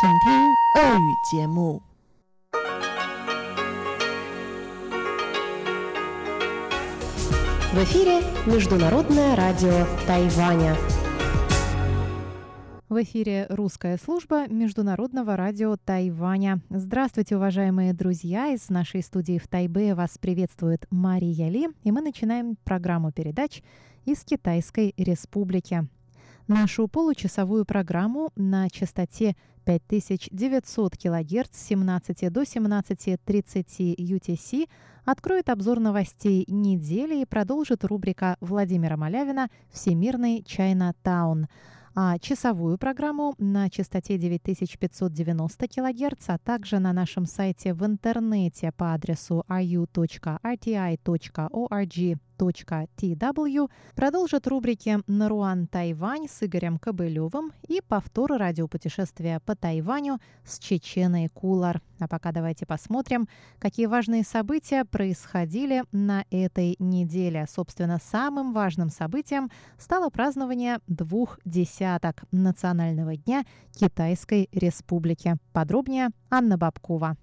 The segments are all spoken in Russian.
请听俄语节目。В эфире Международное радио Тайваня. В эфире русская служба Международного радио Тайваня. Здравствуйте, уважаемые друзья! Из нашей студии в Тайбе вас приветствует Мария Ли, и мы начинаем программу передач из Китайской Республики. Нашу получасовую программу на частоте 5900 кГц с 17 до 17.30 UTC откроет обзор новостей недели и продолжит рубрика Владимира Малявина «Всемирный Чайна Таун» а часовую программу на частоте 9590 кГц, а также на нашем сайте в интернете по адресу ru.rti.org tw продолжат рубрики «Наруан Тайвань» с Игорем Кобылевым и повтор радиопутешествия по Тайваню с Чеченой Кулар. А пока давайте посмотрим, какие важные события происходили на этой неделе. Собственно, самым важным событием стало празднование двух десяток Национального дня Китайской Республики. Подробнее Анна Бабкова.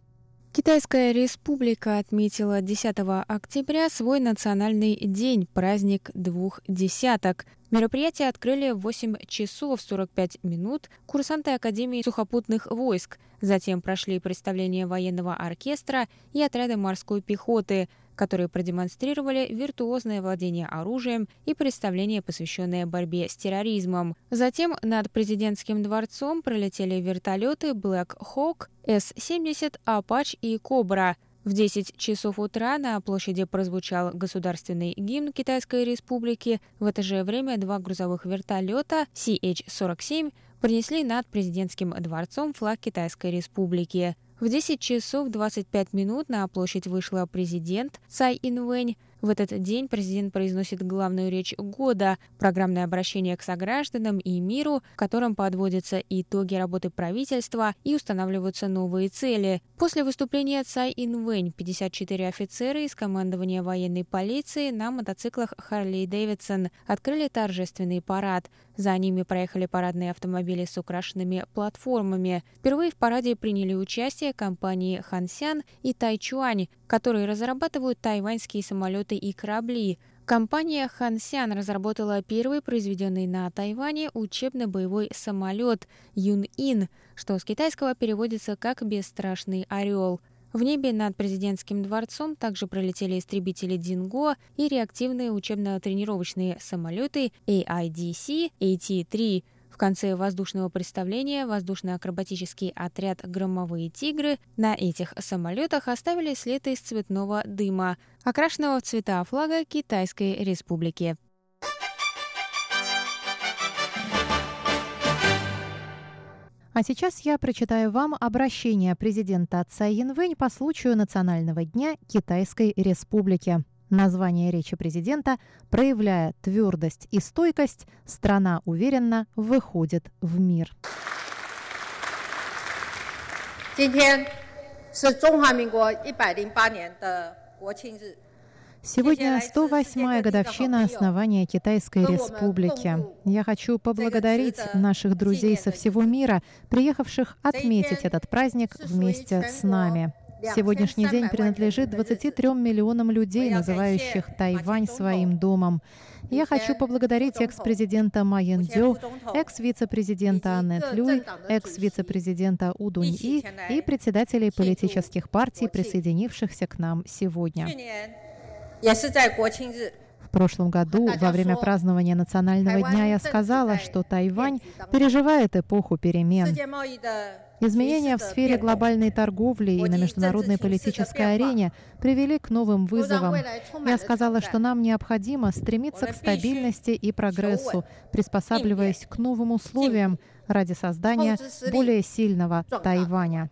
Китайская республика отметила 10 октября свой национальный день, праздник двух десяток. Мероприятие открыли в 8 часов 45 минут курсанты Академии сухопутных войск. Затем прошли представления военного оркестра и отряда морской пехоты – которые продемонстрировали виртуозное владение оружием и представление, посвященное борьбе с терроризмом. Затем над президентским дворцом пролетели вертолеты Black Hawk, С-70, Apache и Cobra. В 10 часов утра на площади прозвучал государственный гимн Китайской Республики. В это же время два грузовых вертолета CH-47 принесли над президентским дворцом флаг Китайской Республики. В 10 часов 25 минут на площадь вышла президент Цай Инвэнь. В этот день президент произносит главную речь года – программное обращение к согражданам и миру, в котором подводятся итоги работы правительства и устанавливаются новые цели. После выступления Цай Инвэнь 54 офицера из командования военной полиции на мотоциклах Харли Дэвидсон открыли торжественный парад. За ними проехали парадные автомобили с украшенными платформами. Впервые в параде приняли участие компании Хансян и Тайчуань, которые разрабатывают тайваньские самолеты и корабли. Компания Хансян разработала первый произведенный на Тайване учебно-боевой самолет Юн-Ин, что с китайского переводится как «бесстрашный орел». В небе над президентским дворцом также пролетели истребители «Динго» и реактивные учебно-тренировочные самолеты AIDC AT-3. В конце воздушного представления воздушно-акробатический отряд «Громовые тигры» на этих самолетах оставили след из цветного дыма, окрашенного в цвета флага Китайской Республики. А сейчас я прочитаю вам обращение президента Цай Янвэнь по случаю Национального дня Китайской Республики. Название речи президента, проявляя твердость и стойкость, страна уверенно выходит в мир. Сегодня 108-я годовщина основания Китайской Республики. Я хочу поблагодарить наших друзей со всего мира, приехавших отметить этот праздник вместе с нами. Сегодняшний день принадлежит 23 миллионам людей, называющих Тайвань своим домом. Я хочу поблагодарить экс-президента Майен Дю, экс-вице-президента Аннет Люй, экс-вице-президента У Дунь И и председателей политических партий, присоединившихся к нам сегодня. В прошлом году, во время празднования Национального дня, я сказала, что Тайвань переживает эпоху перемен. Изменения в сфере глобальной торговли и на международной политической арене привели к новым вызовам. Я сказала, что нам необходимо стремиться к стабильности и прогрессу, приспосабливаясь к новым условиям ради создания более сильного Тайваня.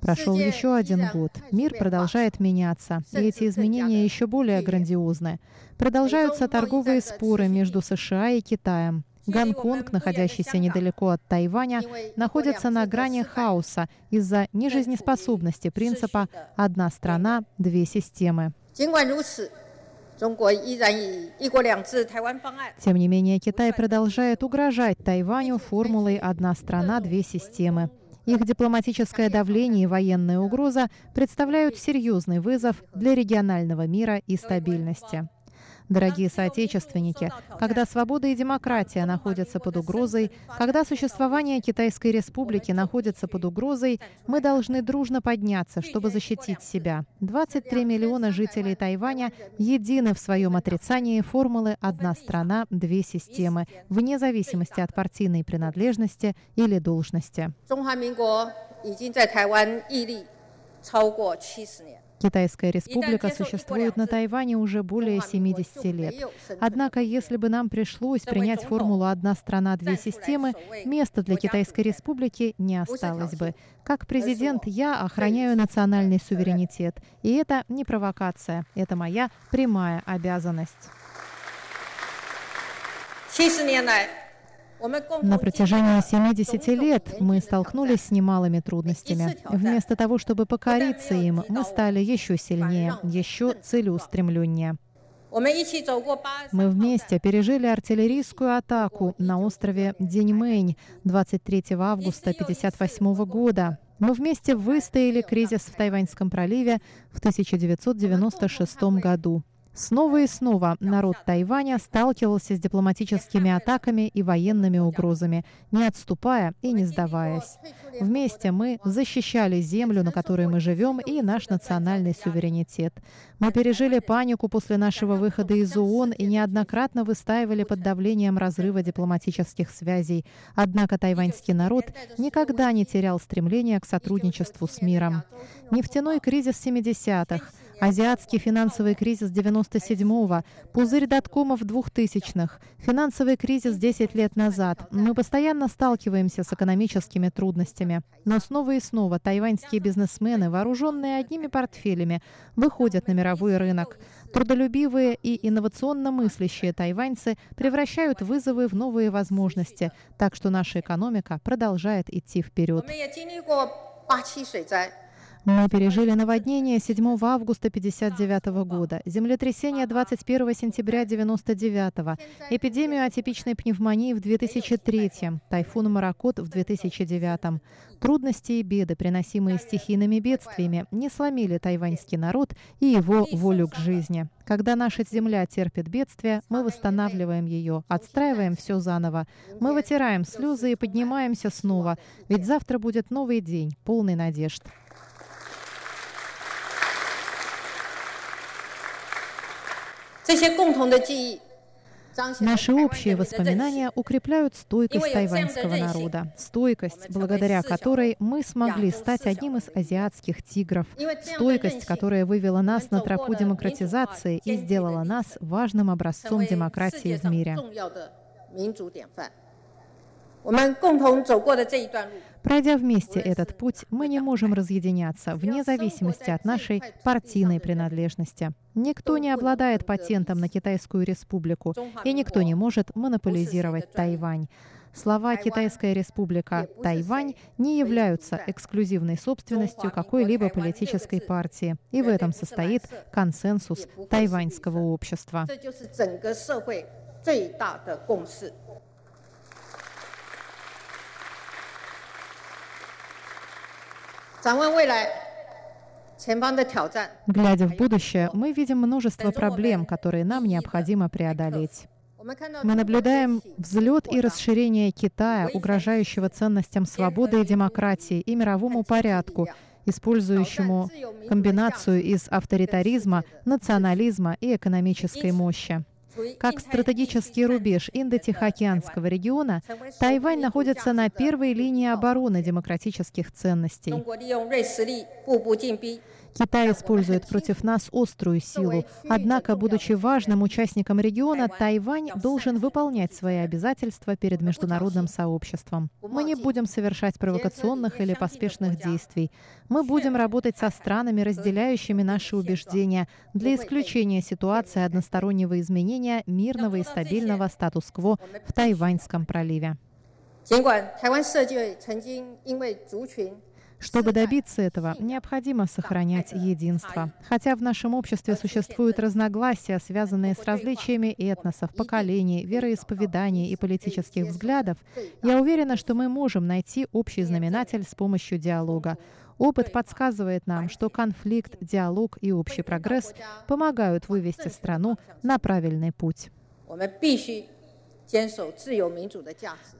Прошел еще один год. Мир продолжает меняться, и эти изменения еще более грандиозны. Продолжаются торговые споры между США и Китаем. Гонконг, находящийся недалеко от Тайваня, находится на грани хаоса из-за нежизнеспособности принципа «одна страна, две системы». Тем не менее, Китай продолжает угрожать Тайваню формулой «одна страна, две системы». Их дипломатическое давление и военная угроза представляют серьезный вызов для регионального мира и стабильности. Дорогие соотечественники, когда свобода и демократия находятся под угрозой, когда существование Китайской Республики находится под угрозой, мы должны дружно подняться, чтобы защитить себя. 23 миллиона жителей Тайваня едины в своем отрицании формулы «одна страна, две системы», вне зависимости от партийной принадлежности или должности. Китайская республика существует на Тайване уже более 70 лет. Однако, если бы нам пришлось принять формулу «одна страна, две системы», места для Китайской республики не осталось бы. Как президент я охраняю национальный суверенитет. И это не провокация, это моя прямая обязанность. На протяжении 70 лет мы столкнулись с немалыми трудностями. Вместо того, чтобы покориться им, мы стали еще сильнее, еще целеустремленнее. Мы вместе пережили артиллерийскую атаку на острове Деньмэнь 23 августа 1958 года. Мы вместе выстояли кризис в Тайваньском проливе в 1996 году. Снова и снова народ Тайваня сталкивался с дипломатическими атаками и военными угрозами, не отступая и не сдаваясь. Вместе мы защищали землю, на которой мы живем, и наш национальный суверенитет. Мы пережили панику после нашего выхода из ООН и неоднократно выстаивали под давлением разрыва дипломатических связей. Однако тайваньский народ никогда не терял стремления к сотрудничеству с миром. Нефтяной кризис 70-х, Азиатский финансовый кризис 97-го, пузырь доткомов 2000-х, финансовый кризис 10 лет назад. Мы постоянно сталкиваемся с экономическими трудностями. Но снова и снова тайваньские бизнесмены, вооруженные одними портфелями, выходят на мировой рынок. Трудолюбивые и инновационно мыслящие тайваньцы превращают вызовы в новые возможности, так что наша экономика продолжает идти вперед. Мы пережили наводнение 7 августа 1959 года, землетрясение 21 сентября 1999, эпидемию атипичной пневмонии в 2003, тайфун Маракот в 2009. Трудности и беды, приносимые стихийными бедствиями, не сломили тайваньский народ и его волю к жизни. Когда наша земля терпит бедствие, мы восстанавливаем ее, отстраиваем все заново. Мы вытираем слезы и поднимаемся снова, ведь завтра будет новый день, полный надежд. Наши общие воспоминания укрепляют стойкость тайваньского народа. Стойкость, благодаря которой мы смогли стать одним из азиатских тигров. Стойкость, которая вывела нас на тропу демократизации и сделала нас важным образцом демократии в мире. Пройдя вместе этот путь, мы не можем разъединяться, вне зависимости от нашей партийной принадлежности. Никто не обладает патентом на Китайскую республику, и никто не может монополизировать Тайвань. Слова «Китайская республика Тайвань» не являются эксклюзивной собственностью какой-либо политической партии, и в этом состоит консенсус тайваньского общества. 展望未来 ，Глядя в будущее, мы видим множество проблем, которые нам необходимо преодолеть. Мы наблюдаем взлет и расширение Китая, угрожающего ценностям свободы и демократии и мировому порядку, использующему комбинацию из авторитаризма, национализма и экономической мощи. Как стратегический рубеж Индо-Тихоокеанского региона, Тайвань находится на первой линии обороны демократических ценностей. Китай использует против нас острую силу. Однако, будучи важным участником региона, Тайвань должен выполнять свои обязательства перед международным сообществом. Мы не будем совершать провокационных или поспешных действий. Мы будем работать со странами, разделяющими наши убеждения, для исключения ситуации одностороннего изменения мирного и стабильного статус-кво в Тайваньском проливе. Чтобы добиться этого, необходимо сохранять единство. Хотя в нашем обществе существуют разногласия, связанные с различиями этносов, поколений, вероисповеданий и политических взглядов, я уверена, что мы можем найти общий знаменатель с помощью диалога. Опыт подсказывает нам, что конфликт, диалог и общий прогресс помогают вывести страну на правильный путь.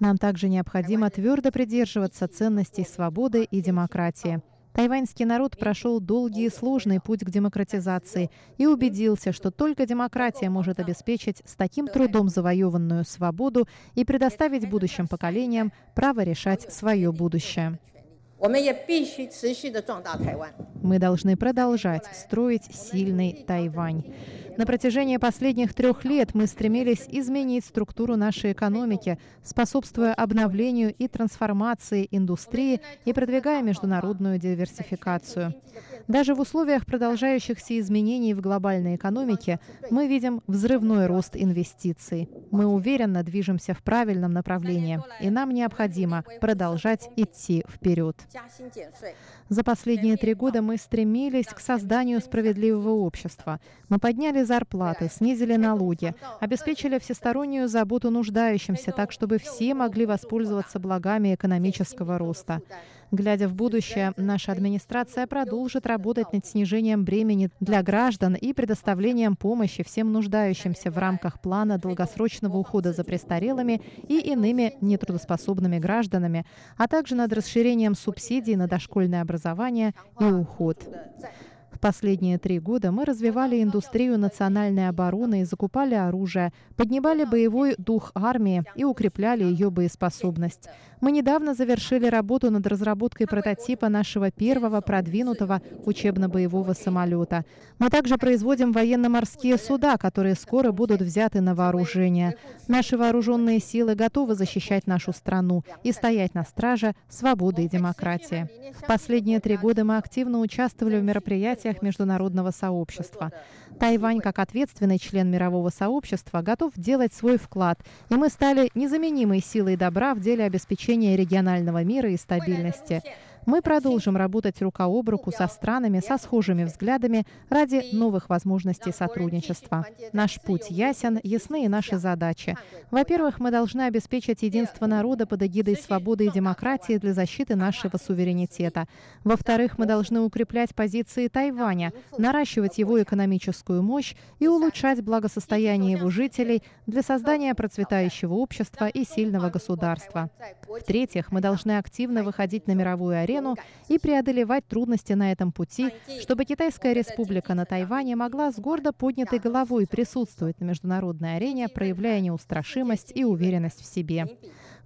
Нам также необходимо твердо придерживаться ценностей свободы и демократии. Тайваньский народ прошел долгий и сложный путь к демократизации и убедился, что только демократия может обеспечить с таким трудом завоеванную свободу и предоставить будущим поколениям право решать свое будущее. Мы должны продолжать строить сильный Тайвань. На протяжении последних трех лет мы стремились изменить структуру нашей экономики, способствуя обновлению и трансформации индустрии и продвигая международную диверсификацию. Даже в условиях продолжающихся изменений в глобальной экономике мы видим взрывной рост инвестиций. Мы уверенно движемся в правильном направлении, и нам необходимо продолжать идти вперед. За последние три года мы стремились к созданию справедливого общества. Мы подняли зарплаты, снизили налоги, обеспечили всестороннюю заботу нуждающимся, так чтобы все могли воспользоваться благами экономического роста. Глядя в будущее, наша администрация продолжит работать над снижением бремени для граждан и предоставлением помощи всем нуждающимся в рамках плана долгосрочного ухода за престарелыми и иными нетрудоспособными гражданами, а также над расширением субсидий на дошкольное образование и уход. В последние три года мы развивали индустрию национальной обороны и закупали оружие, поднимали боевой дух армии и укрепляли ее боеспособность. Мы недавно завершили работу над разработкой прототипа нашего первого продвинутого учебно-боевого самолета. Мы также производим военно-морские суда, которые скоро будут взяты на вооружение. Наши вооруженные силы готовы защищать нашу страну и стоять на страже свободы и демократии. В последние три года мы активно участвовали в мероприятиях международного сообщества. Тайвань, как ответственный член мирового сообщества, готов делать свой вклад, и мы стали незаменимой силой добра в деле обеспечения регионального мира и стабильности. Мы продолжим работать рука об руку со странами со схожими взглядами ради новых возможностей сотрудничества. Наш путь ясен, ясны и наши задачи. Во-первых, мы должны обеспечить единство народа под эгидой свободы и демократии для защиты нашего суверенитета. Во-вторых, мы должны укреплять позиции Тайваня, наращивать его экономическую мощь и улучшать благосостояние его жителей для создания процветающего общества и сильного государства. В-третьих, мы должны активно выходить на мировую арену арену и преодолевать трудности на этом пути, чтобы Китайская республика на Тайване могла с гордо поднятой головой присутствовать на международной арене, проявляя неустрашимость и уверенность в себе.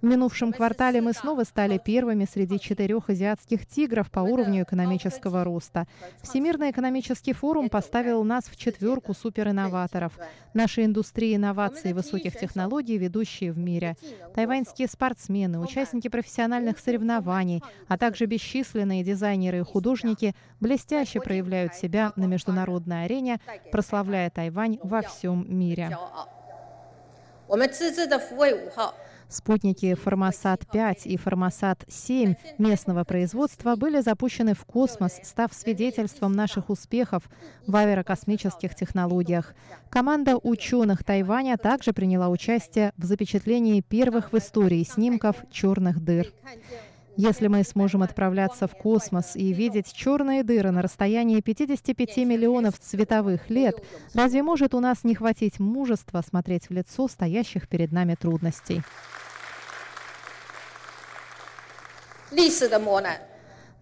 В минувшем квартале мы снова стали первыми среди четырех азиатских тигров по уровню экономического роста. Всемирный экономический форум поставил нас в четверку суперинноваторов. Наши индустрии инноваций и высоких технологий ведущие в мире. Тайваньские спортсмены, участники профессиональных соревнований, а также бесчисленные дизайнеры и художники блестяще проявляют себя на международной арене, прославляя Тайвань. Во всем мире. Спутники Формосат-5 и Формосат-7 местного производства были запущены в космос, став свидетельством наших успехов в аэрокосмических технологиях. Команда ученых Тайваня также приняла участие в запечатлении первых в истории снимков черных дыр. Если мы сможем отправляться в космос и видеть черные дыры на расстоянии 55 миллионов световых лет, разве может у нас не хватить мужества смотреть в лицо стоящих перед нами трудностей?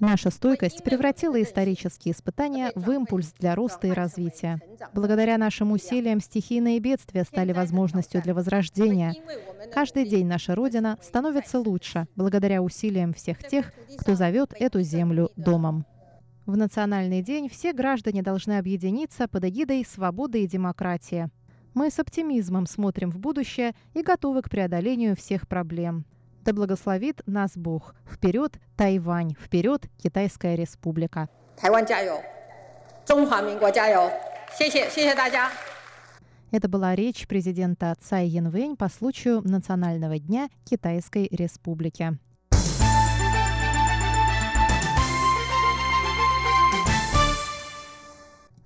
Наша стойкость превратила исторические испытания в импульс для роста и развития. Благодаря нашим усилиям стихийные бедствия стали возможностью для возрождения. Каждый день наша Родина становится лучше благодаря усилиям всех тех, кто зовет эту землю домом. В Национальный день все граждане должны объединиться под эгидой свободы и демократии. Мы с оптимизмом смотрим в будущее и готовы к преодолению всех проблем. Да благословит нас Бог. Вперед, Тайвань! Вперед, Китайская Республика! Тайвань, Это была речь президента Цай Янвэнь по случаю Национального дня Китайской Республики.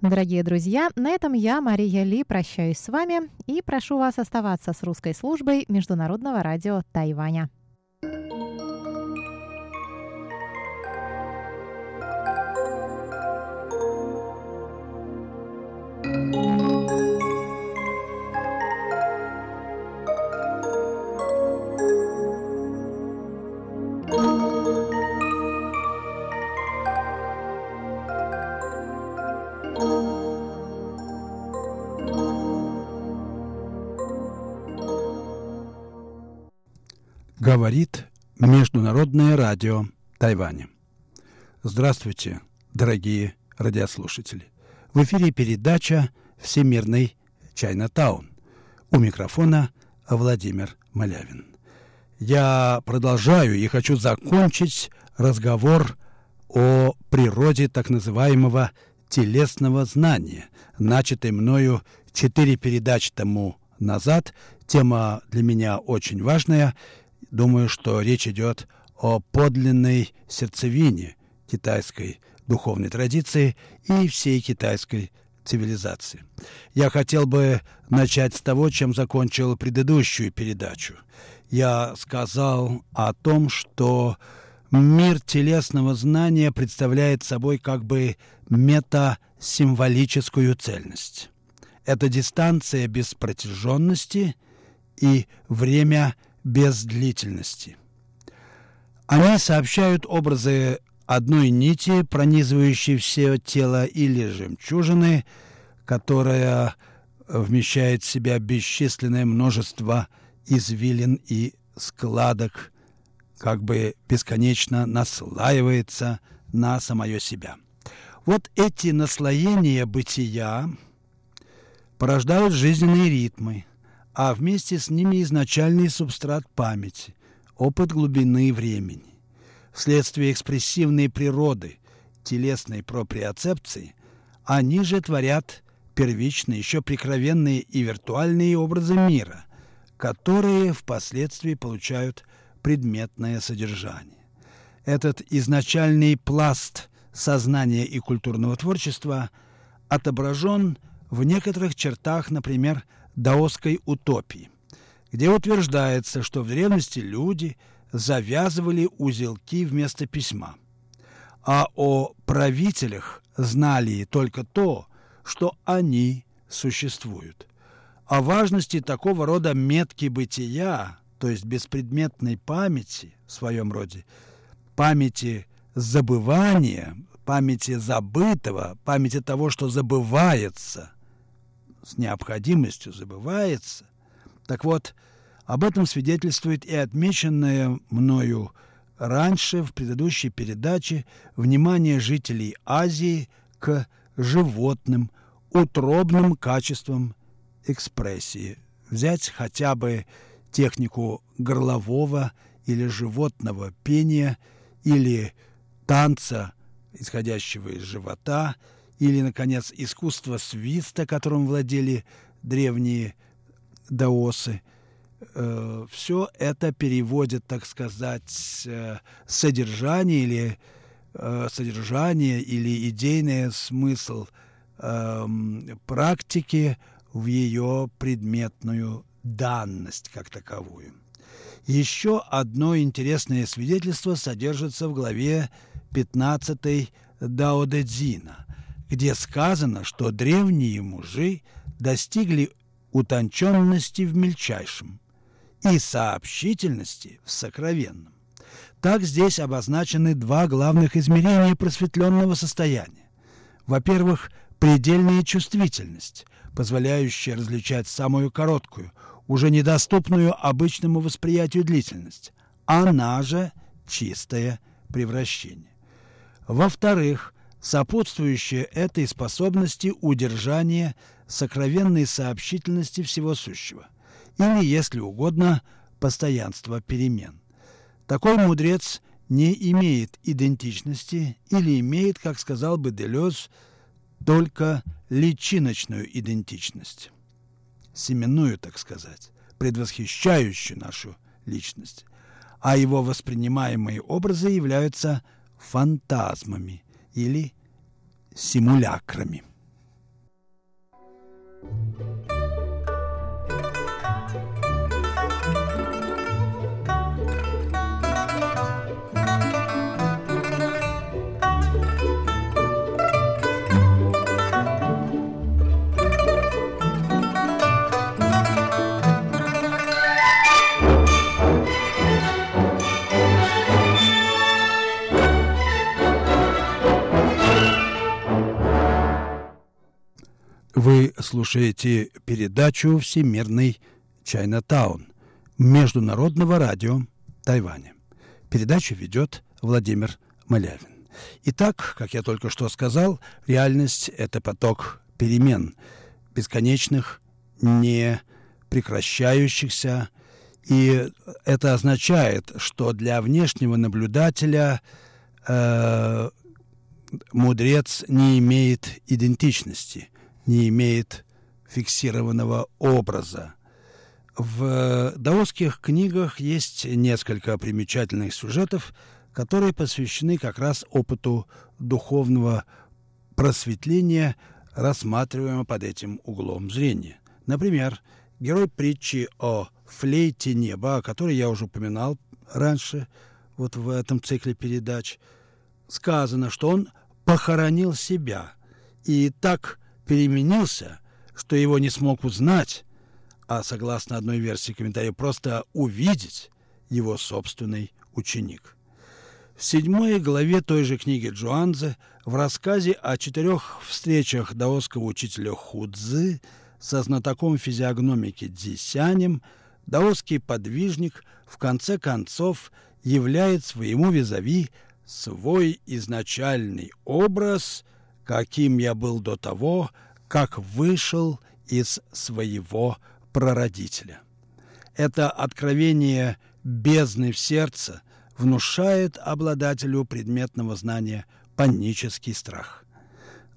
Дорогие друзья, на этом я, Мария Ли, прощаюсь с вами и прошу вас оставаться с русской службой Международного радио Тайваня. Говорит Международное радио Тайваня. Здравствуйте, дорогие радиослушатели. В эфире передача «Всемирный Чайна-таун». У микрофона Владимир Малявин. Я продолжаю и хочу закончить разговор о природе так называемого телесного знания, начатый мною четыре передачи тому назад. Тема для меня очень важная – Думаю, что речь идет о подлинной сердцевине китайской духовной традиции и всей китайской цивилизации. Я хотел бы начать с того, чем закончил предыдущую передачу. Я сказал о том, что мир телесного знания представляет собой как бы метасимволическую цельность. Это дистанция без протяженности и время без длительности. Они сообщают образы одной нити, пронизывающей все тело, или жемчужины, которая вмещает в себя бесчисленное множество извилин и складок, как бы бесконечно наслаивается на самое себя. Вот эти наслоения бытия порождают жизненные ритмы – а вместе с ними изначальный субстрат памяти, опыт глубины времени. Вследствие экспрессивной природы телесной проприоцепции они же творят первичные, еще прикровенные и виртуальные образы мира, которые впоследствии получают предметное содержание. Этот изначальный пласт сознания и культурного творчества отображен в некоторых чертах, например, даосской утопии, где утверждается, что в древности люди завязывали узелки вместо письма, а о правителях знали только то, что они существуют. О важности такого рода метки бытия, то есть беспредметной памяти в своем роде, памяти забывания, памяти забытого, памяти того, что забывается, с необходимостью забывается. Так вот, об этом свидетельствует и отмеченное мною раньше в предыдущей передаче внимание жителей Азии к животным, утробным качествам экспрессии. Взять хотя бы технику горлового или животного пения или танца, исходящего из живота – или, наконец, искусство свиста, которым владели древние даосы. Э, Все это переводит, так сказать, э, содержание или э, содержание или идейный смысл эм, практики в ее предметную данность как таковую. Еще одно интересное свидетельство содержится в главе 15 Дао Дэ где сказано, что древние мужи достигли утонченности в мельчайшем и сообщительности в сокровенном. Так здесь обозначены два главных измерения просветленного состояния. Во-первых, предельная чувствительность, позволяющая различать самую короткую, уже недоступную обычному восприятию длительность. Она же чистое превращение. Во-вторых, сопутствующее этой способности удержание сокровенной сообщительности всего сущего, или, если угодно, постоянство перемен. Такой мудрец не имеет идентичности или имеет, как сказал бы Делез, только личиночную идентичность, семенную, так сказать, предвосхищающую нашу личность, а его воспринимаемые образы являются фантазмами или симулякрами. Thank you. Вы слушаете передачу «Всемирный Чайнатаун» Международного радио Тайваня. Передачу ведет Владимир Малявин. Итак, как я только что сказал, реальность – это поток перемен, бесконечных, не прекращающихся, и это означает, что для внешнего наблюдателя э, мудрец не имеет идентичности, не имеет фиксированного образа. В даосских книгах есть несколько примечательных сюжетов, которые посвящены как раз опыту духовного просветления, рассматриваемого под этим углом зрения. Например, герой притчи о флейте неба, о которой я уже упоминал раньше, вот в этом цикле передач, сказано, что он похоронил себя и так переменился, что его не смог узнать, а, согласно одной версии комментария, просто увидеть его собственный ученик. В седьмой главе той же книги Джуанзе в рассказе о четырех встречах даосского учителя Худзы со знатоком физиогномики Дзисянем даосский подвижник в конце концов являет своему визави свой изначальный образ, каким я был до того, как вышел из своего прародителя. Это откровение бездны в сердце внушает обладателю предметного знания панический страх.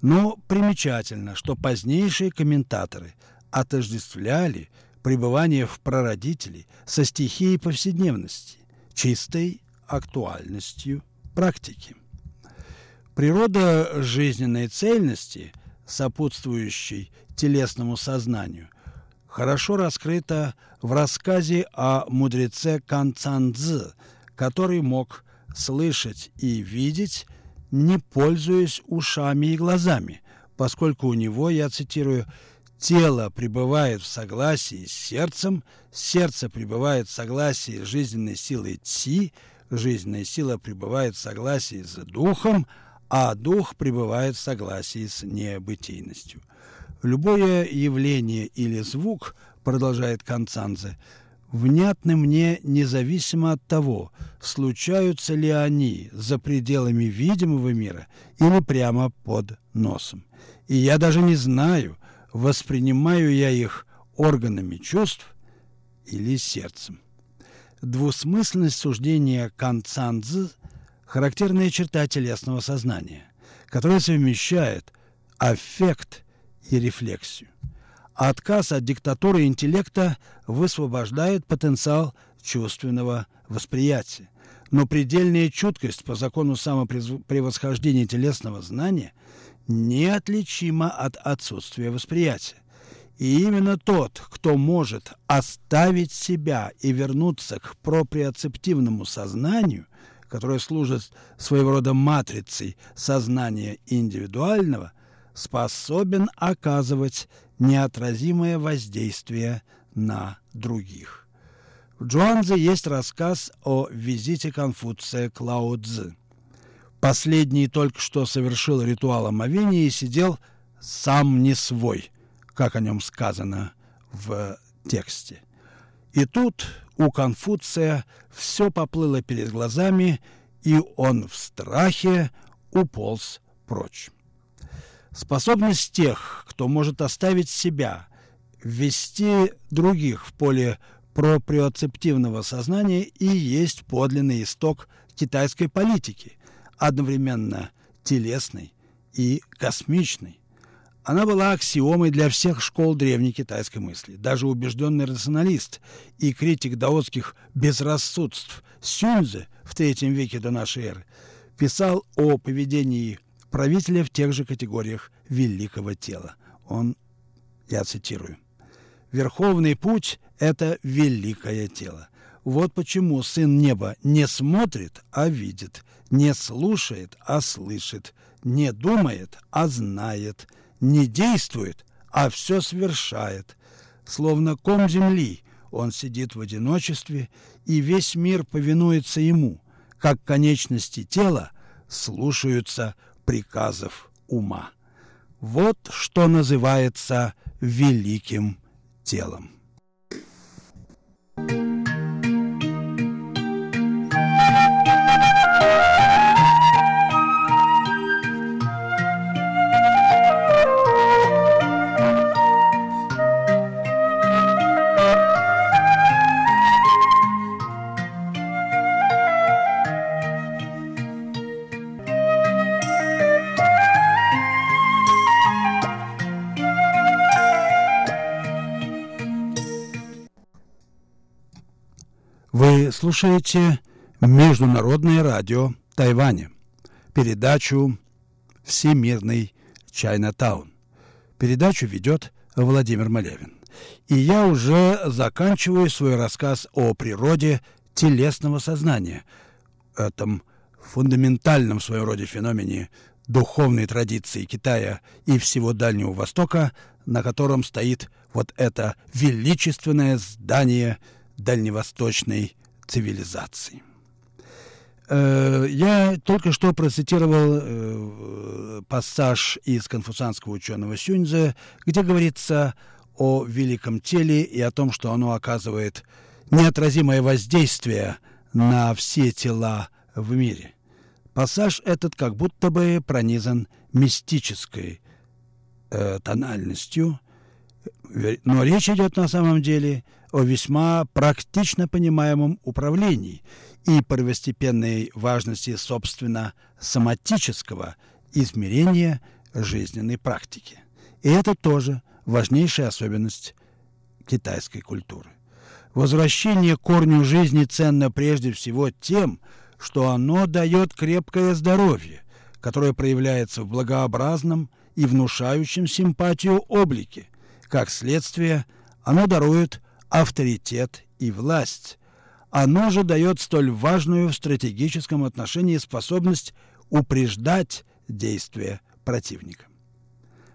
Но примечательно, что позднейшие комментаторы отождествляли пребывание в прародителе со стихией повседневности, чистой актуальностью практики. Природа жизненной цельности, сопутствующей телесному сознанию, хорошо раскрыта в рассказе о мудреце Кан Цанцзы, который мог слышать и видеть, не пользуясь ушами и глазами, поскольку у него, я цитирую, тело пребывает в согласии с сердцем, сердце пребывает в согласии с жизненной силой Ци, жизненная сила пребывает в согласии с духом, а дух пребывает в согласии с небытийностью. Любое явление или звук, продолжает Концанзе, внятны мне независимо от того, случаются ли они за пределами видимого мира или прямо под носом. И я даже не знаю, воспринимаю я их органами чувств или сердцем. Двусмысленность суждения Канцанцзы – характерная черта телесного сознания, которая совмещает аффект и рефлексию. отказ от диктатуры интеллекта высвобождает потенциал чувственного восприятия. Но предельная чуткость по закону самопревосхождения телесного знания неотличима от отсутствия восприятия. И именно тот, кто может оставить себя и вернуться к проприоцептивному сознанию, которое служит своего рода матрицей сознания индивидуального, способен оказывать неотразимое воздействие на других. В Джуанзе есть рассказ о визите Конфуция к Лао Цзы. Последний только что совершил ритуал омовения и сидел сам не свой – как о нем сказано в тексте. И тут у Конфуция все поплыло перед глазами, и он в страхе уполз прочь. Способность тех, кто может оставить себя, ввести других в поле проприоцептивного сознания и есть подлинный исток китайской политики, одновременно телесной и космичной. Она была аксиомой для всех школ древней китайской мысли. Даже убежденный рационалист и критик даотских безрассудств Сюнзе в третьем веке до нашей эры писал о поведении правителя в тех же категориях великого тела. Он, я цитирую, «Верховный путь – это великое тело. Вот почему Сын Неба не смотрит, а видит, не слушает, а слышит, не думает, а знает, не действует, а все совершает. Словно ком земли он сидит в одиночестве, и весь мир повинуется ему, как конечности тела слушаются приказов ума. Вот что называется великим телом. Слушаете Международное радио Тайваня, передачу «Всемирный Чайнатаун». Передачу ведет Владимир Малявин. И я уже заканчиваю свой рассказ о природе телесного сознания, этом фундаментальном в своем роде феномене духовной традиции Китая и всего Дальнего Востока, на котором стоит вот это величественное здание – дальневосточной цивилизации. Э, я только что процитировал э, пассаж из конфуцианского ученого Сюньзе, где говорится о великом теле и о том, что оно оказывает неотразимое воздействие на все тела в мире. Пассаж этот как будто бы пронизан мистической э, тональностью, но речь идет на самом деле о весьма практично понимаемом управлении и первостепенной важности, собственно, соматического измерения жизненной практики. И это тоже важнейшая особенность китайской культуры. Возвращение к корню жизни ценно прежде всего тем, что оно дает крепкое здоровье, которое проявляется в благообразном и внушающем симпатию облике. Как следствие, оно дарует авторитет и власть. Оно же дает столь важную в стратегическом отношении способность упреждать действия противника.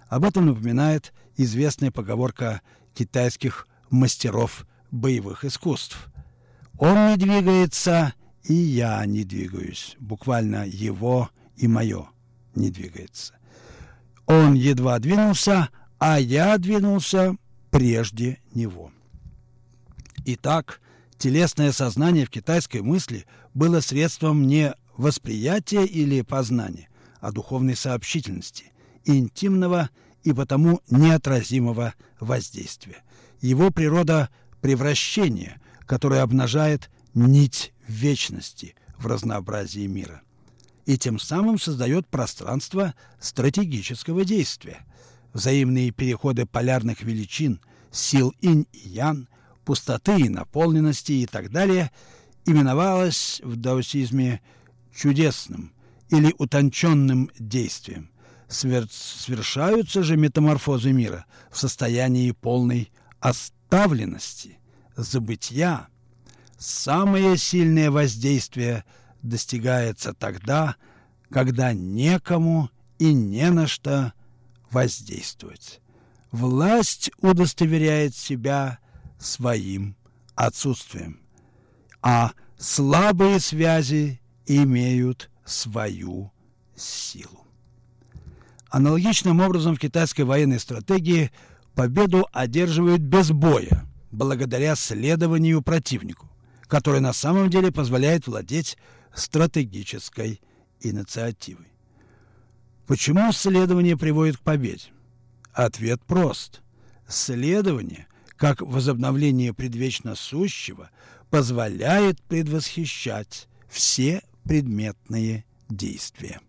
Об этом напоминает известная поговорка китайских мастеров боевых искусств. «Он не двигается, и я не двигаюсь». Буквально «его и мое не двигается». Он едва двинулся, а я двинулся прежде него. Итак, телесное сознание в китайской мысли было средством не восприятия или познания, а духовной сообщительности, интимного и потому неотразимого воздействия. Его природа – превращение, которое обнажает нить вечности в разнообразии мира и тем самым создает пространство стратегического действия. Взаимные переходы полярных величин, сил инь и ян пустоты и наполненности и так далее, именовалось в даосизме чудесным или утонченным действием. Свер... Свершаются же метаморфозы мира в состоянии полной оставленности, забытия. Самое сильное воздействие достигается тогда, когда некому и не на что воздействовать. Власть удостоверяет себя своим отсутствием, а слабые связи имеют свою силу. Аналогичным образом в китайской военной стратегии победу одерживают без боя, благодаря следованию противнику, который на самом деле позволяет владеть стратегической инициативой. Почему следование приводит к победе? Ответ прост. Следование как возобновление предвечно сущего позволяет предвосхищать все предметные действия.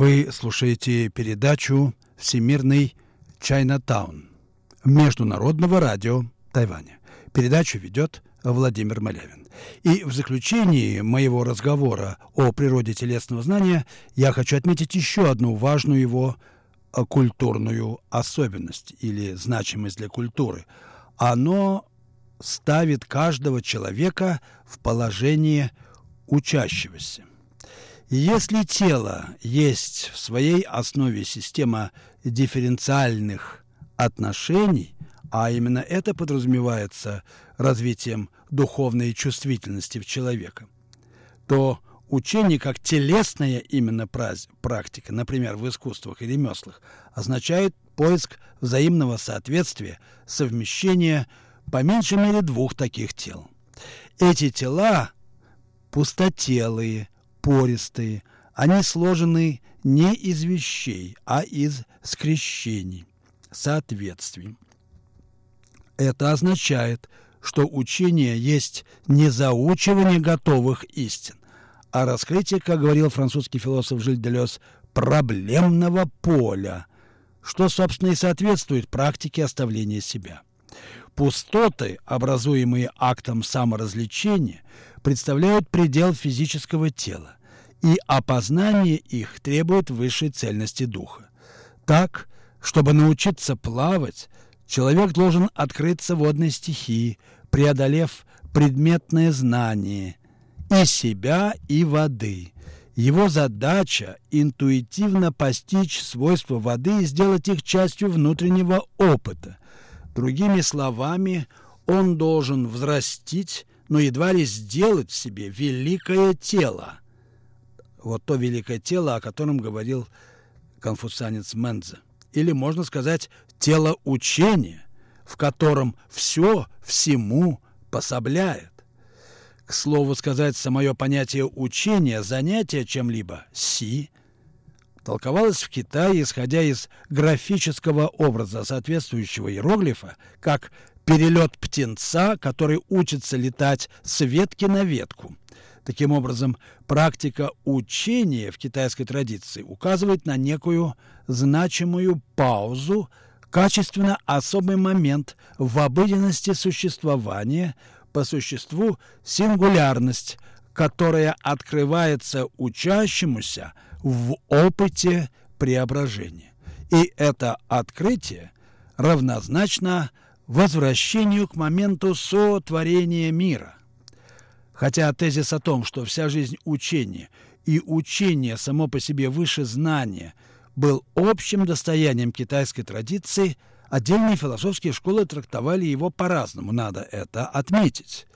Вы слушаете передачу «Всемирный Чайнатаун» Международного радио Тайваня. Передачу ведет Владимир Малявин. И в заключении моего разговора о природе телесного знания я хочу отметить еще одну важную его культурную особенность или значимость для культуры. Оно ставит каждого человека в положение учащегося. Если тело есть в своей основе система дифференциальных отношений, а именно это подразумевается развитием духовной чувствительности в человека, то учение как телесная именно практика, например, в искусствах и ремеслах, означает поиск взаимного соответствия, совмещения по меньшей мере двух таких тел. Эти тела пустотелые, пористые, они сложены не из вещей, а из скрещений, соответствий. Это означает, что учение есть не заучивание готовых истин, а раскрытие, как говорил французский философ Жиль Делес, проблемного поля, что, собственно, и соответствует практике оставления себя. Пустоты, образуемые актом саморазвлечения, представляют предел физического тела, и опознание их требует высшей цельности духа. Так, чтобы научиться плавать, человек должен открыться водной стихии, преодолев предметное знание и себя, и воды. Его задача – интуитивно постичь свойства воды и сделать их частью внутреннего опыта. Другими словами, он должен взрастить но едва ли сделать в себе великое тело. Вот то великое тело, о котором говорил конфуцианец Мензе. Или, можно сказать, тело учения, в котором все всему пособляет. К слову сказать, самое понятие учения, занятия чем-либо, си, толковалось в Китае, исходя из графического образа соответствующего иероглифа, как перелет птенца, который учится летать с ветки на ветку. Таким образом, практика учения в китайской традиции указывает на некую значимую паузу, качественно особый момент в обыденности существования, по существу сингулярность, которая открывается учащемуся в опыте преображения. И это открытие равнозначно возвращению к моменту сотворения мира. Хотя тезис о том, что вся жизнь учения и учение само по себе выше знания был общим достоянием китайской традиции, отдельные философские школы трактовали его по-разному, надо это отметить.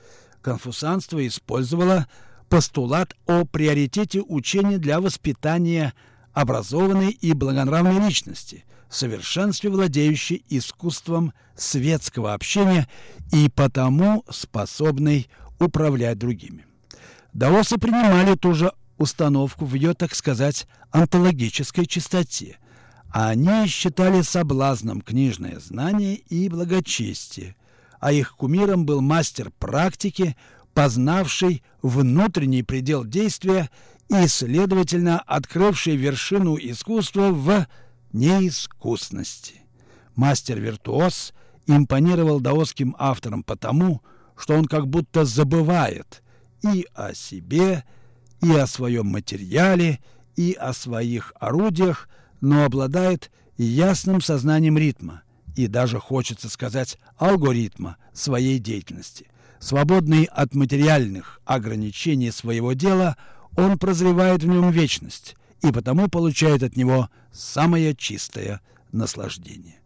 Конфуцианство использовало постулат о приоритете учения для воспитания образованной и благонравной личности – совершенстве владеющий искусством светского общения и потому способный управлять другими. Даосы принимали ту же установку в ее, так сказать, онтологической чистоте, они считали соблазном книжное знание и благочестие, а их кумиром был мастер практики, познавший внутренний предел действия и, следовательно, открывший вершину искусства в неискусности. Мастер-виртуоз импонировал даосским авторам потому, что он как будто забывает и о себе, и о своем материале, и о своих орудиях, но обладает ясным сознанием ритма и даже, хочется сказать, алгоритма своей деятельности. Свободный от материальных ограничений своего дела, он прозревает в нем вечность, и потому получает от него самое чистое наслаждение.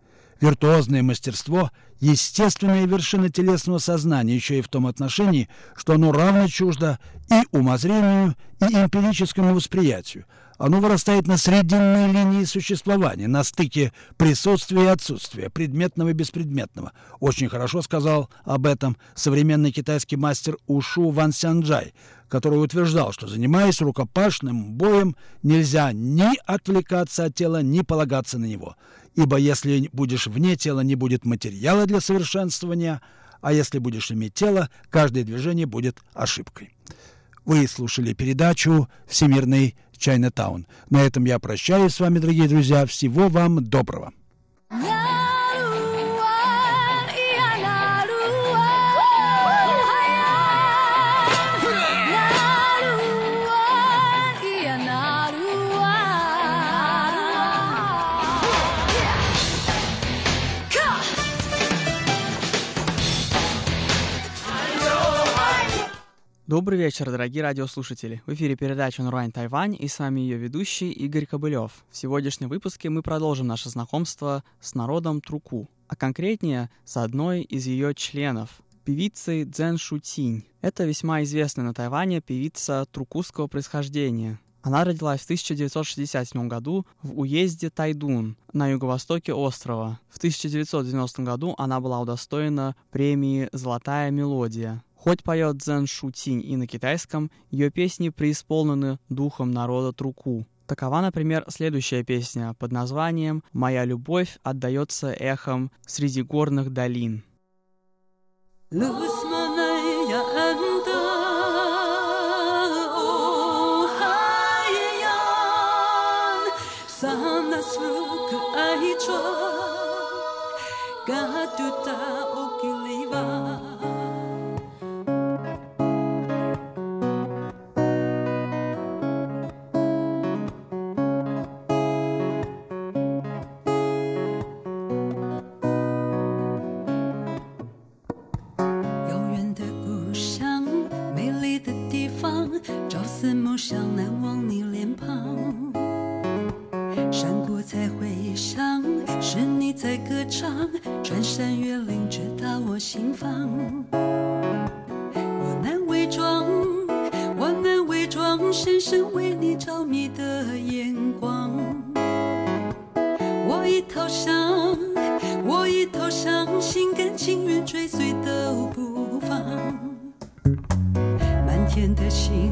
Виртуозное мастерство – естественная вершина телесного сознания, еще и в том отношении, что оно равно чуждо и умозрению, и эмпирическому восприятию. Оно вырастает на срединной линии существования, на стыке присутствия и отсутствия, предметного и беспредметного. Очень хорошо сказал об этом современный китайский мастер Ушу Ван Сянджай – который утверждал, что, занимаясь рукопашным боем, нельзя ни отвлекаться от тела, ни полагаться на него. Ибо если будешь вне тела, не будет материала для совершенствования, а если будешь иметь тело, каждое движение будет ошибкой. Вы слушали передачу «Всемирный Чайнатаун». На этом я прощаюсь с вами, дорогие друзья. Всего вам доброго. Добрый вечер, дорогие радиослушатели. В эфире передача «Нурань Тайвань» и с вами ее ведущий Игорь Кобылев. В сегодняшнем выпуске мы продолжим наше знакомство с народом Труку, а конкретнее с одной из ее членов, певицей Цзэн Шутинь. Это весьма известная на Тайване певица трукузского происхождения. Она родилась в 1967 году в уезде Тайдун на юго-востоке острова. В 1990 году она была удостоена премии «Золотая мелодия». Хоть поет Цзэн Шутинь и на китайском, ее песни преисполнены духом народа Труку. Такова, например, следующая песня под названием «Моя любовь отдается эхом среди горных долин». 上穿山越岭直达我心房我难伪装我难伪装深深为你着迷的眼光我已投降我已投降心甘情愿追随都不放满天的星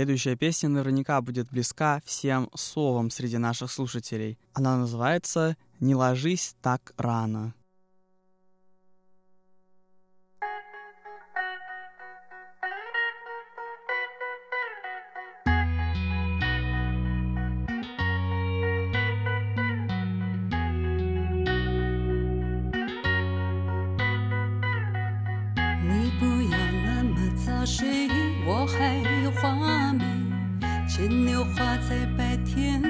Следующая песня наверняка будет близка всем совам среди наших слушателей. Она называется «Не ложись так рано». 在白天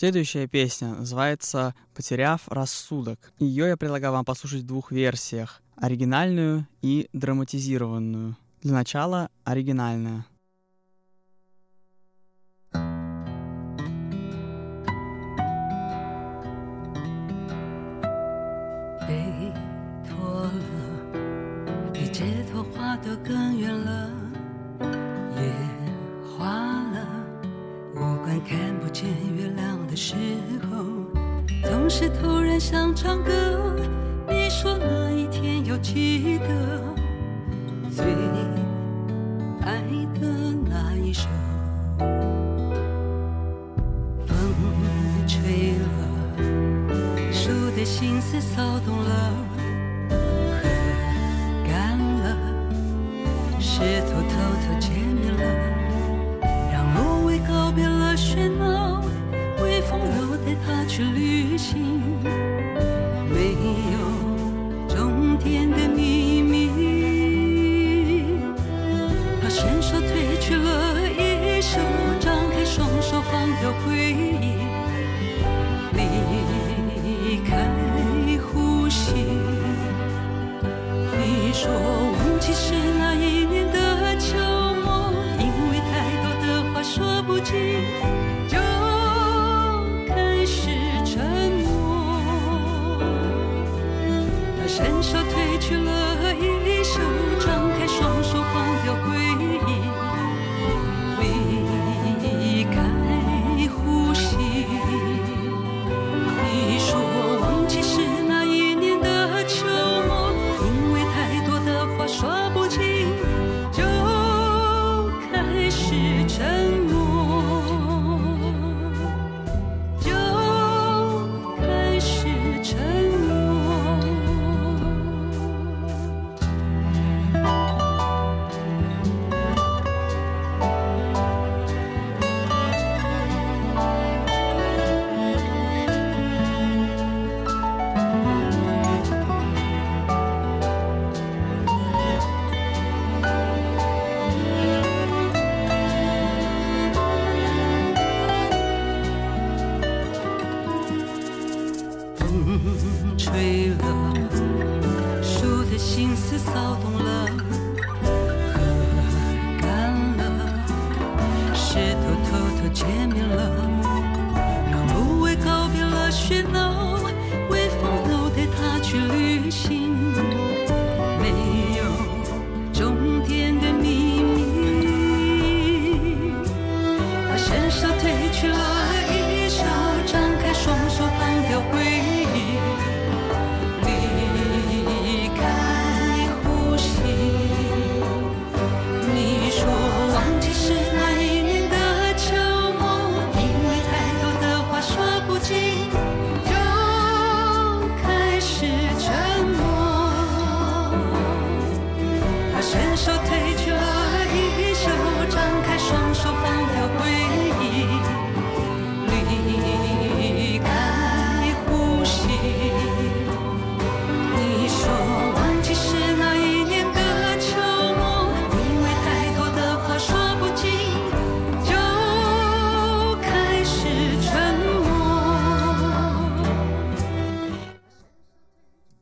Следующая песня называется «Потеряв рассудок». Ее я предлагаю вам послушать в двух версиях — оригинальную и драматизированную. Для начала оригинальная.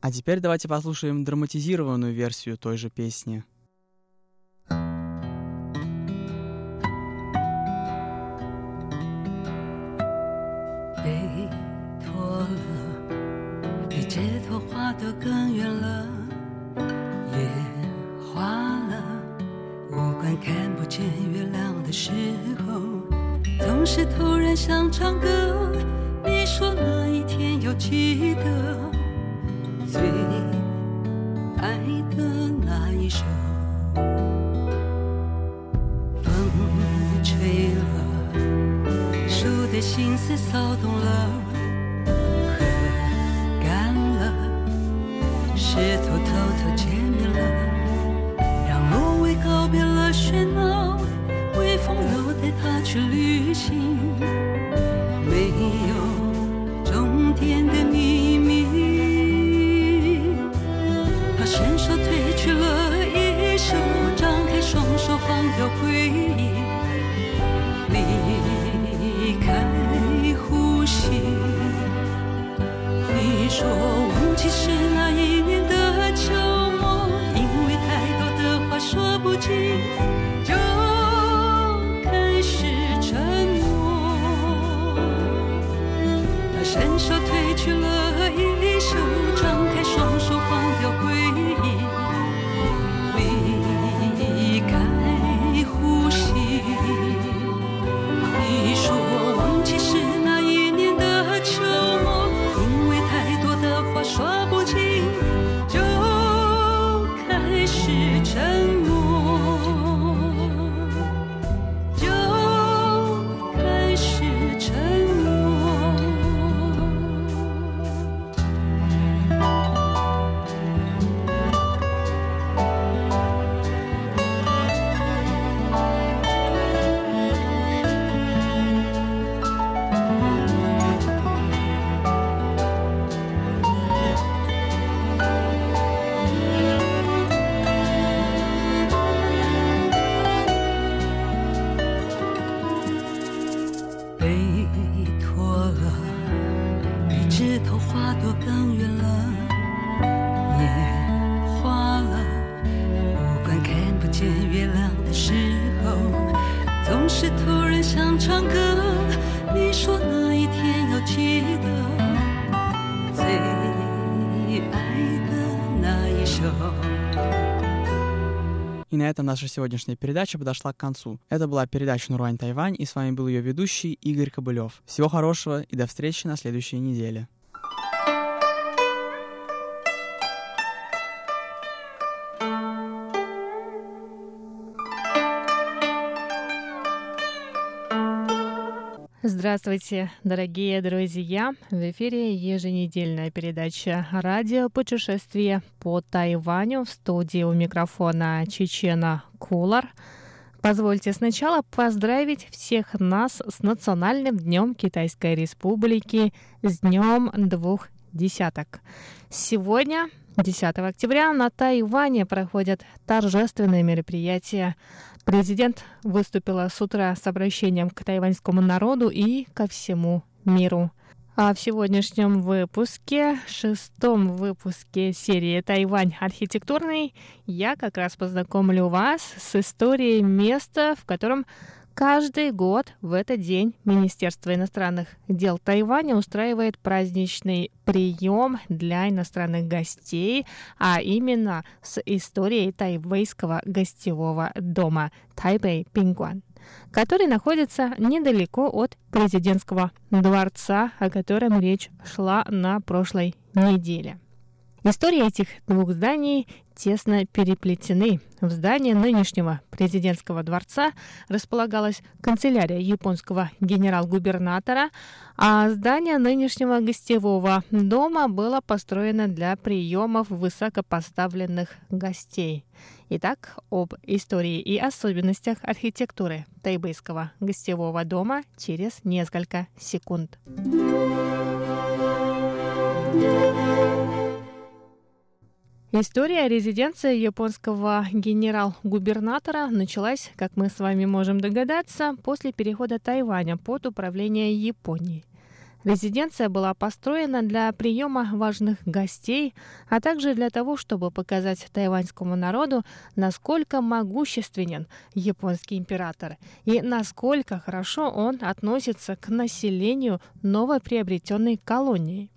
А теперь давайте послушаем драматизированную версию той же песни. 被拖了，比街头花得更远了，也花了。我快看不见月亮的时候，总是突然想唱歌。你说那一天要记得。на этом наша сегодняшняя передача подошла к концу. Это была передача «Нурвань Тайвань», и с вами был ее ведущий Игорь Кобылев. Всего хорошего и до встречи на следующей неделе. Здравствуйте, дорогие друзья! В эфире еженедельная передача «Радио путешествие по Тайваню» в студии у микрофона Чечена Кулар. Позвольте сначала поздравить всех нас с Национальным днем Китайской Республики, с Днем двух десяток. Сегодня 10 октября на Тайване проходят торжественные мероприятия. Президент выступила с утра с обращением к тайваньскому народу и ко всему миру. А в сегодняшнем выпуске, шестом выпуске серии «Тайвань архитектурный», я как раз познакомлю вас с историей места, в котором Каждый год в этот день Министерство иностранных дел Тайваня устраивает праздничный прием для иностранных гостей, а именно с историей тайвейского гостевого дома Тайбэй Пингуан который находится недалеко от президентского дворца, о котором речь шла на прошлой неделе. История этих двух зданий тесно переплетены. В здании нынешнего президентского дворца располагалась канцелярия японского генерал-губернатора, а здание нынешнего гостевого дома было построено для приемов высокопоставленных гостей. Итак, об истории и особенностях архитектуры тайбэйского гостевого дома через несколько секунд. История резиденции японского генерал-губернатора началась, как мы с вами можем догадаться, после перехода Тайваня под управление Японии. Резиденция была построена для приема важных гостей, а также для того, чтобы показать тайваньскому народу, насколько могущественен японский император и насколько хорошо он относится к населению новоприобретенной колонии.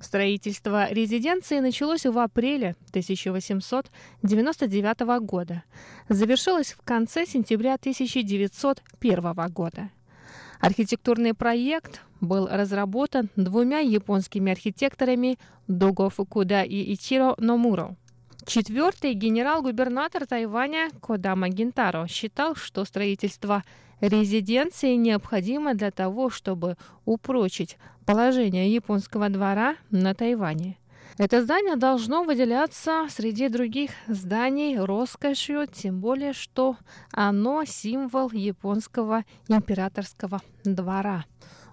Строительство резиденции началось в апреле 1899 года, завершилось в конце сентября 1901 года. Архитектурный проект был разработан двумя японскими архитекторами Дого Фукуда и Ичиро Номуро. Четвертый генерал-губернатор Тайваня Кодама Гинтаро считал, что строительство резиденции необходимо для того, чтобы упрочить положение японского двора на Тайване. Это здание должно выделяться среди других зданий роскошью, тем более, что оно символ японского императорского двора.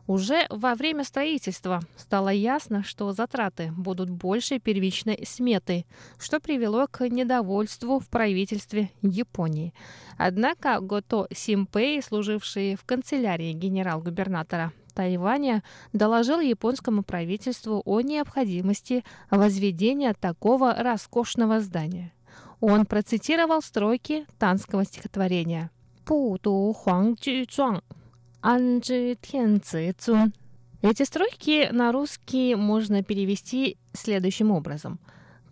Уже во время строительства стало ясно, что затраты будут больше первичной сметы, что привело к недовольству в правительстве Японии. Однако Гото Симпей, служивший в канцелярии генерал-губернатора Тайваня, доложил японскому правительству о необходимости возведения такого роскошного здания. Он процитировал строки танского стихотворения «Пу ту Анджи Тенци Цун. Эти строки на русский можно перевести следующим образом.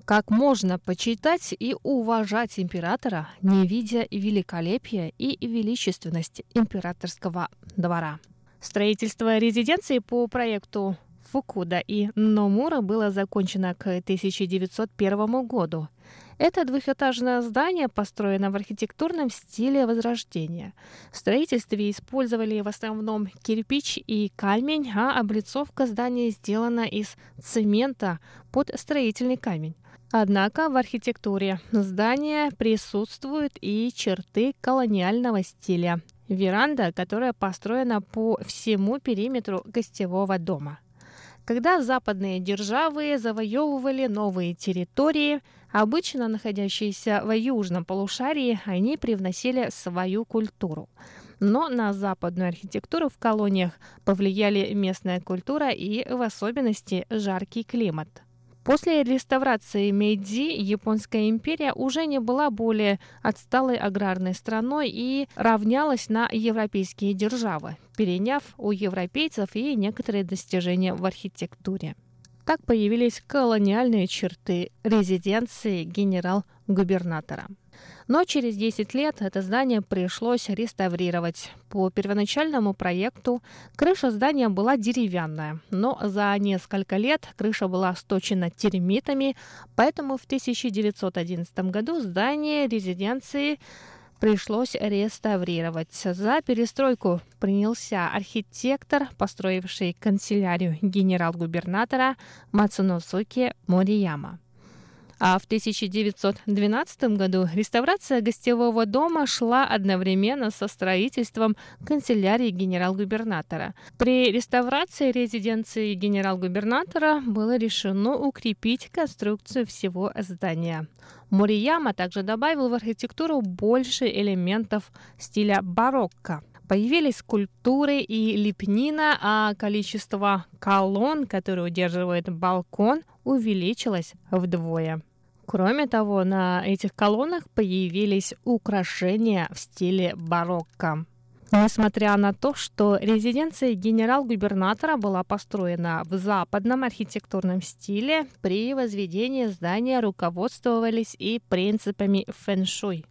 Как можно почитать и уважать императора, не видя великолепия и величественности императорского двора? Строительство резиденции по проекту Фукуда и Номура было закончено к 1901 году. Это двухэтажное здание построено в архитектурном стиле Возрождения. В строительстве использовали в основном кирпич и камень, а облицовка здания сделана из цемента под строительный камень. Однако в архитектуре здания присутствуют и черты колониального стиля. Веранда, которая построена по всему периметру гостевого дома. Когда западные державы завоевывали новые территории, обычно находящиеся в южном полушарии, они привносили свою культуру. Но на западную архитектуру в колониях повлияли местная культура и, в особенности, жаркий климат – После реставрации Мэйдзи Японская империя уже не была более отсталой аграрной страной и равнялась на европейские державы, переняв у европейцев и некоторые достижения в архитектуре. Так появились колониальные черты резиденции генерал-губернатора. Но через 10 лет это здание пришлось реставрировать. По первоначальному проекту крыша здания была деревянная, но за несколько лет крыша была сточена термитами, поэтому в 1911 году здание резиденции пришлось реставрировать. За перестройку принялся архитектор, построивший канцелярию генерал-губернатора Мацуносуки Морияма. А в 1912 году реставрация гостевого дома шла одновременно со строительством канцелярии генерал-губернатора. При реставрации резиденции генерал-губернатора было решено укрепить конструкцию всего здания. Морияма также добавил в архитектуру больше элементов стиля барокко – Появились скульптуры и лепнина, а количество колонн, которые удерживают балкон, увеличилось вдвое. Кроме того, на этих колоннах появились украшения в стиле барокко. Несмотря на то, что резиденция генерал-губернатора была построена в западном архитектурном стиле, при возведении здания руководствовались и принципами фэншуй.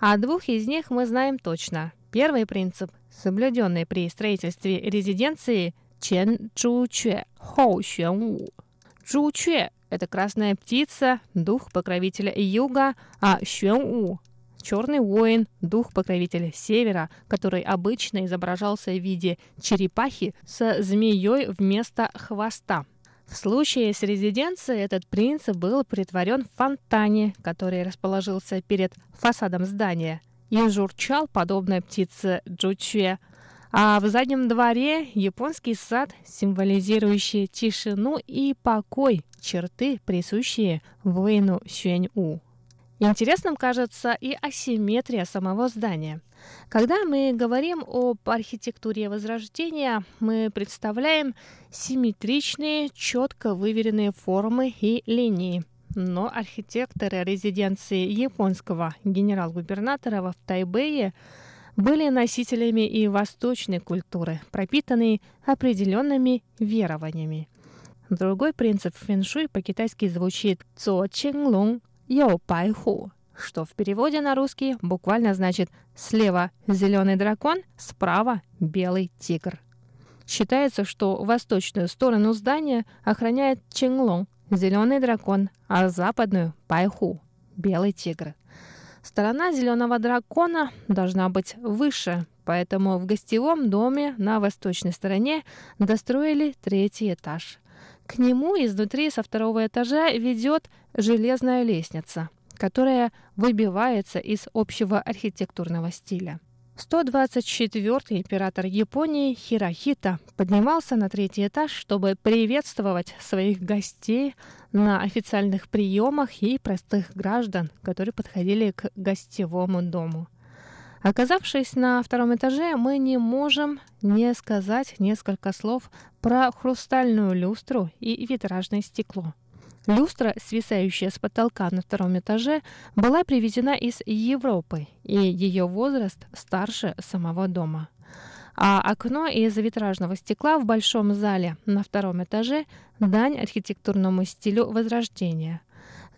О двух из них мы знаем точно. Первый принцип, соблюденный при строительстве резиденции Чен Чу Чue, Хоу Xuan Wu. Чу Чue – это красная птица, дух покровителя юга, а Xuan Wu – черный воин, дух покровителя севера, который обычно изображался в виде черепахи со змеей вместо хвоста. В случае с резиденцией этот принцип был притворен в фонтане, который расположился перед фасадом здания – и журчал, подобно птице Джуче. А в заднем дворе японский сад, символизирующий тишину и покой, черты, присущие воину Сюэнь-У. Интересным кажется и асимметрия самого здания. Когда мы говорим об архитектуре Возрождения, мы представляем симметричные, четко выверенные формы и линии – но архитекторы резиденции японского генерал-губернатора в Тайбэе были носителями и восточной культуры, пропитанной определенными верованиями. Другой принцип фэншуй по-китайски звучит «цо чинг яо пай ху», что в переводе на русский буквально значит «слева зеленый дракон, справа белый тигр». Считается, что восточную сторону здания охраняет Ченглong, зеленый дракон, а западную – Пайху, белый тигр. Сторона зеленого дракона должна быть выше, поэтому в гостевом доме на восточной стороне достроили третий этаж. К нему изнутри со второго этажа ведет железная лестница, которая выбивается из общего архитектурного стиля. 124-й император Японии Хирохита поднимался на третий этаж, чтобы приветствовать своих гостей на официальных приемах и простых граждан, которые подходили к гостевому дому. Оказавшись на втором этаже, мы не можем не сказать несколько слов про хрустальную люстру и витражное стекло. Люстра, свисающая с потолка на втором этаже, была привезена из Европы, и ее возраст старше самого дома. А окно из витражного стекла в большом зале на втором этаже – дань архитектурному стилю Возрождения.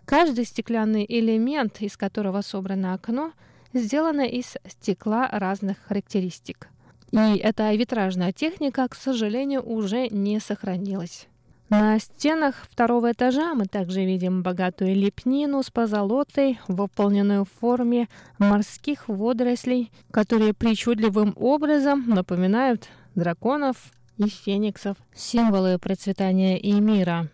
Каждый стеклянный элемент, из которого собрано окно, сделано из стекла разных характеристик. И эта витражная техника, к сожалению, уже не сохранилась. На стенах второго этажа мы также видим богатую лепнину с позолотой, выполненную в форме морских водорослей, которые причудливым образом напоминают драконов и фениксов, символы процветания и мира.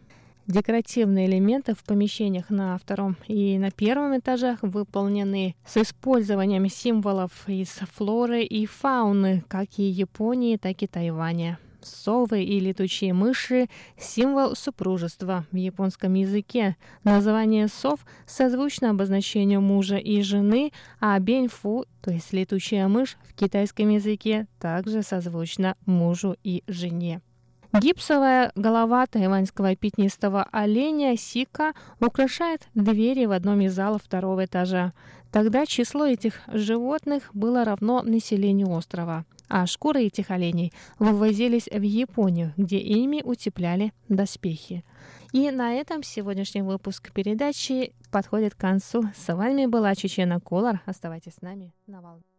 Декоративные элементы в помещениях на втором и на первом этажах выполнены с использованием символов из флоры и фауны, как и Японии, так и Тайваня. Совы и летучие мыши – символ супружества в японском языке. Название сов созвучно обозначению мужа и жены, а беньфу, то есть летучая мышь, в китайском языке также созвучно мужу и жене. Гипсовая голова тайваньского пятнистого оленя Сика украшает двери в одном из залов второго этажа. Тогда число этих животных было равно населению острова а шкуры этих оленей вывозились в Японию, где ими утепляли доспехи. И на этом сегодняшний выпуск передачи подходит к концу. С вами была Чечена Колор. Оставайтесь с нами на волне.